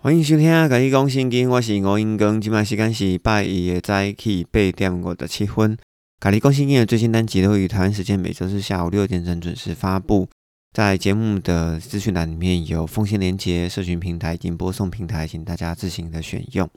欢迎收听啊！甲你讲圣经，我是吴英庚，今麦时间是拜一的早起八点五十七分。甲你讲圣经的最新单集都会于台湾时间每周四下午六点整准时发布。在节目的资讯栏里面有风险连接、社群平台以及播送平台，请大家自行的选用。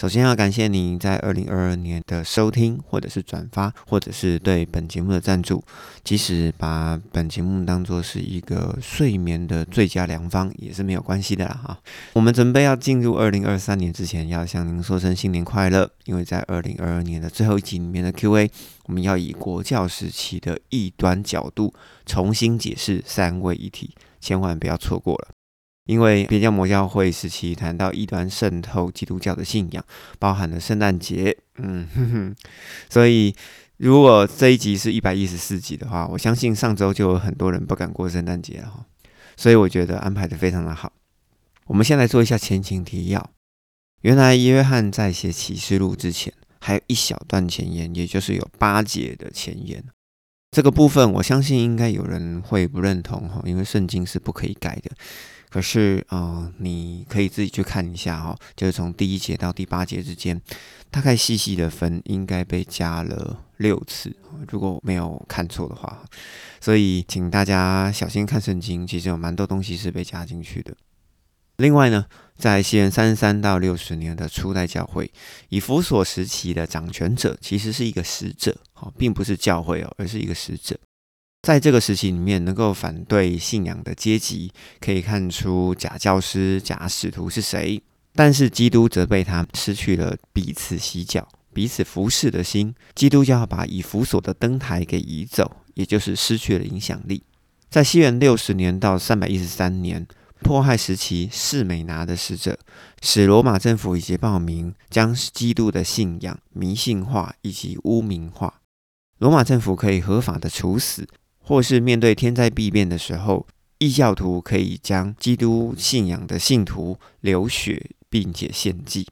首先要感谢您在二零二二年的收听，或者是转发，或者是对本节目的赞助。即使把本节目当做是一个睡眠的最佳良方，也是没有关系的啦哈。我们准备要进入二零二三年之前，要向您说声新年快乐，因为在二零二二年的最后一集里面的 Q&A，我们要以国教时期的异端角度重新解释三位一体，千万不要错过了。因为别教魔教会时期谈到异端渗透基督教的信仰，包含了圣诞节，嗯，哼哼，所以如果这一集是一百一十四集的话，我相信上周就有很多人不敢过圣诞节了哈，所以我觉得安排的非常的好。我们先来做一下前情提要，原来约翰在写启示录之前，还有一小段前言，也就是有八节的前言。这个部分我相信应该有人会不认同哈，因为圣经是不可以改的。可是啊，你可以自己去看一下哈，就是从第一节到第八节之间，大概细细的分，应该被加了六次，如果没有看错的话。所以请大家小心看圣经，其实有蛮多东西是被加进去的。另外呢，在西元三十三到六十年的初代教会，以弗所时期的掌权者其实是一个使者，哦，并不是教会哦，而是一个使者。在这个时期里面，能够反对信仰的阶级，可以看出假教师、假使徒是谁。但是基督责备他失去了彼此洗脚、彼此服侍的心。基督就要把以弗所的灯台给移走，也就是失去了影响力。在西元六十年到三百一十三年迫害时期，士美拿的使者使罗马政府以及暴民将基督的信仰迷信化以及污名化。罗马政府可以合法的处死。或是面对天灾必变的时候，异教徒可以将基督信仰的信徒流血，并且献祭。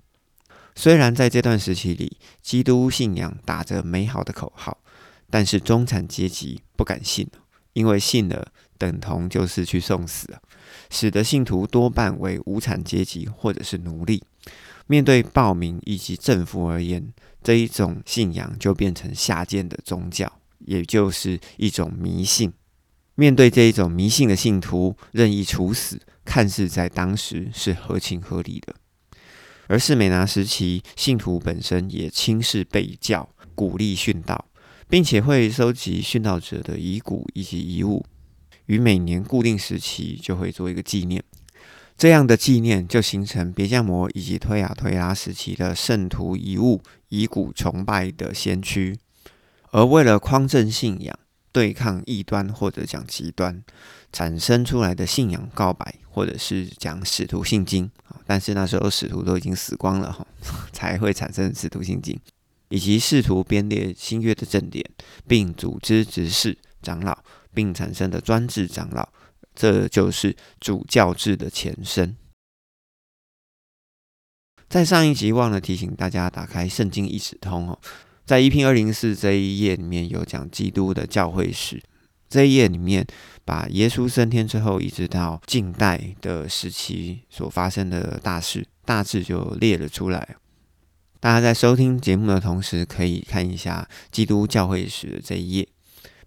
虽然在这段时期里，基督信仰打着美好的口号，但是中产阶级不敢信，因为信了等同就是去送死啊，使得信徒多半为无产阶级或者是奴隶。面对暴民以及政府而言，这一种信仰就变成下贱的宗教。也就是一种迷信，面对这一种迷信的信徒，任意处死，看似在当时是合情合理的。而是美拿时期，信徒本身也轻视被教，鼓励殉道，并且会收集殉道者的遗骨以及遗物，于每年固定时期就会做一个纪念。这样的纪念就形成别降魔以及推雅推拉时期的圣徒遗物、遗骨崇拜的先驱。而为了匡正信仰、对抗异端或者讲极端，产生出来的信仰告白，或者是讲使徒信经啊，但是那时候使徒都已经死光了哈，才会产生使徒信经，以及试图编列新约的正典，并组织执事长老，并产生的专制长老，这就是主教制的前身。在上一集忘了提醒大家，打开圣经一史通哦。在一拼二零四这一页里面有讲基督的教会史，这一页里面把耶稣升天之后一直到近代的时期所发生的大事大致就列了出来。大家在收听节目的同时，可以看一下基督教会史的这一页，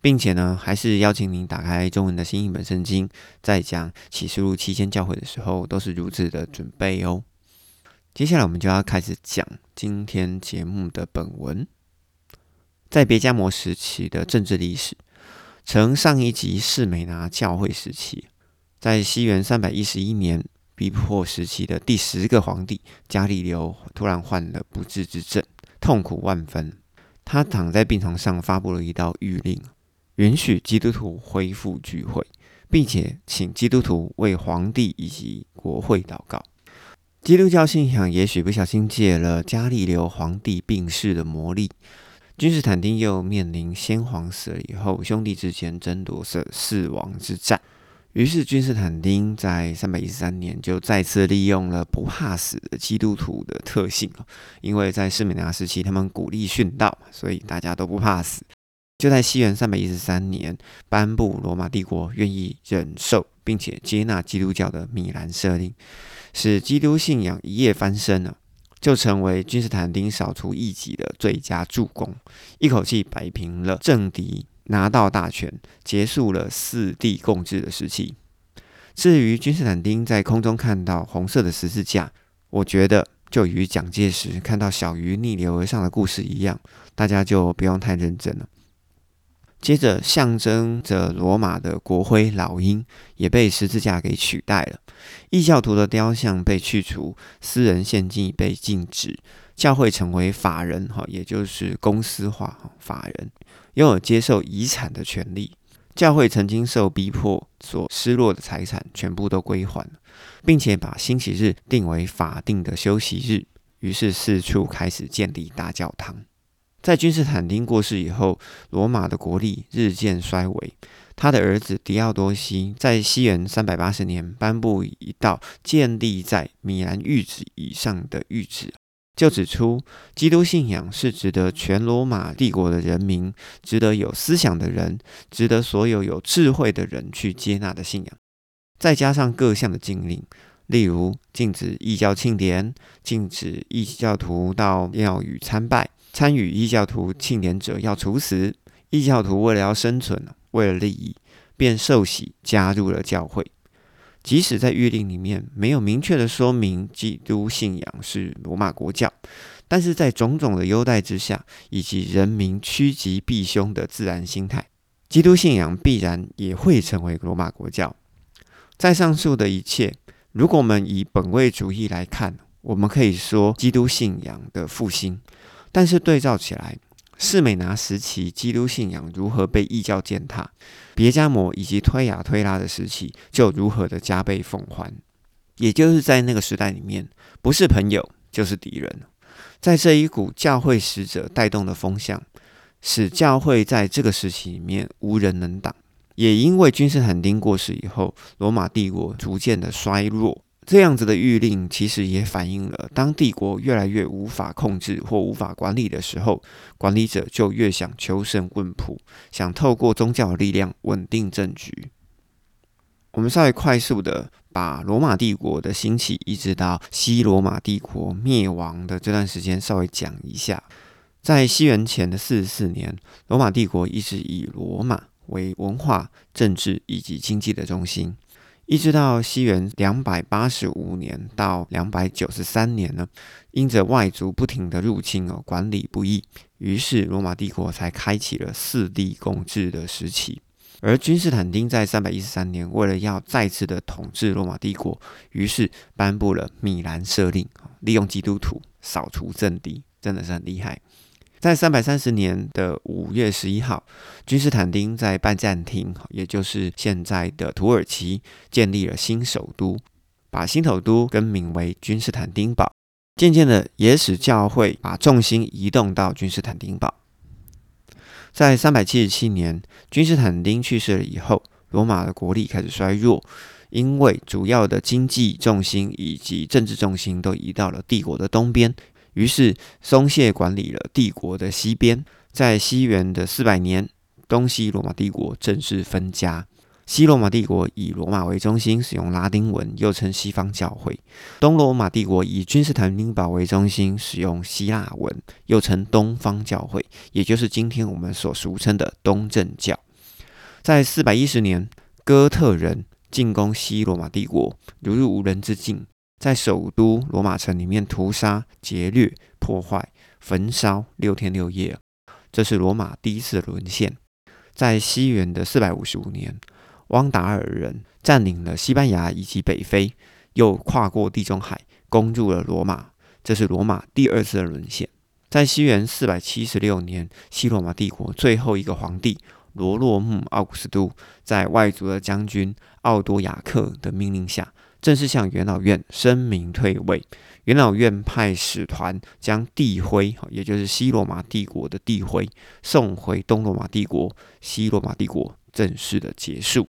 并且呢，还是邀请您打开中文的新译本圣经，在讲启示录期间教会的时候，都是如此的准备哦。接下来我们就要开始讲今天节目的本文。在别加摩时期的政治历史，曾上一集是美拿教会时期，在西元三百一十一年，逼迫时期的第十个皇帝加利流突然患了不治之症，痛苦万分。他躺在病床上，发布了一道谕令，允许基督徒恢复聚会，并且请基督徒为皇帝以及国会祷告。基督教信仰也许不小心借了加利流皇帝病逝的魔力。君士坦丁又面临先皇死了以后，兄弟之间争夺是四王之战。于是君士坦丁在三百一十三年就再次利用了不怕死的基督徒的特性因为在士美拿时期他们鼓励殉道，所以大家都不怕死。就在西元三百一十三年，颁布罗马帝国愿意忍受并且接纳基督教的米兰设令，使基督信仰一夜翻身了，就成为君士坦丁扫除异己的最佳助攻，一口气摆平了政敌，拿到大权，结束了四帝共治的时期。至于君士坦丁在空中看到红色的十字架，我觉得就与蒋介石看到小鱼逆流而上的故事一样，大家就不用太认真了。接着，象征着罗马的国徽老鹰也被十字架给取代了，异教徒的雕像被去除，私人献祭被禁止，教会成为法人，哈，也就是公司化，法人拥有接受遗产的权利。教会曾经受逼迫所失落的财产全部都归还，并且把星期日定为法定的休息日，于是四处开始建立大教堂。在君士坦丁过世以后，罗马的国力日渐衰微。他的儿子狄奥多西在西元三百八十年颁布一道建立在米兰谕旨以上的谕旨，就指出基督信仰是值得全罗马帝国的人民、值得有思想的人、值得所有有智慧的人去接纳的信仰。再加上各项的禁令，例如禁止异教庆典，禁止异教徒到庙宇参拜。参与异教徒庆典者要处死。异教徒为了要生存，为了利益，便受洗加入了教会。即使在谕令里面没有明确的说明基督信仰是罗马国教，但是在种种的优待之下，以及人民趋吉避凶的自然心态，基督信仰必然也会成为罗马国教。在上述的一切，如果我们以本位主义来看，我们可以说基督信仰的复兴。但是对照起来，士美拿时期基督信仰如何被异教践踏，别加摩以及推雅推拉的时期就如何的加倍奉还。也就是在那个时代里面，不是朋友就是敌人。在这一股教会使者带动的风向，使教会在这个时期里面无人能挡。也因为君士坦丁过世以后，罗马帝国逐渐的衰弱。这样子的谕令，其实也反映了当帝国越来越无法控制或无法管理的时候，管理者就越想求神问卜，想透过宗教的力量稳定政局。我们稍微快速的把罗马帝国的兴起，一直到西罗马帝国灭亡的这段时间稍微讲一下。在西元前的四十四年，罗马帝国一直以罗马为文化、政治以及经济的中心。一直到西元两百八十五年到两百九十三年呢，因着外族不停的入侵哦，管理不易，于是罗马帝国才开启了四帝共治的时期。而君士坦丁在三百一十三年，为了要再次的统治罗马帝国，于是颁布了米兰赦令，利用基督徒扫除政敌，真的是很厉害。在三百三十年的五月十一号，君士坦丁在拜占庭，也就是现在的土耳其，建立了新首都，把新首都更名为君士坦丁堡。渐渐的，也使教会把重心移动到君士坦丁堡。在三百七十七年，君士坦丁去世了以后，罗马的国力开始衰弱，因为主要的经济重心以及政治重心都移到了帝国的东边。于是松懈管理了帝国的西边，在西元的四百年，东西罗马帝国正式分家。西罗马帝国以罗马为中心，使用拉丁文，又称西方教会；东罗马帝国以君士坦丁堡为中心，使用希腊文，又称东方教会，也就是今天我们所俗称的东正教。在四百一十年，哥特人进攻西罗马帝国，如入无人之境。在首都罗马城里面屠杀、劫掠、破坏、焚烧六天六夜，这是罗马第一次沦陷。在西元的四百五十五年，汪达尔人占领了西班牙以及北非，又跨过地中海攻入了罗马，这是罗马第二次的沦陷。在西元四百七十六年，西罗马帝国最后一个皇帝罗洛穆奥古斯都，在外族的将军奥多亚克的命令下。正式向元老院声明退位，元老院派使团将帝徽，也就是西罗马帝国的帝徽，送回东罗马帝国，西罗马帝国正式的结束。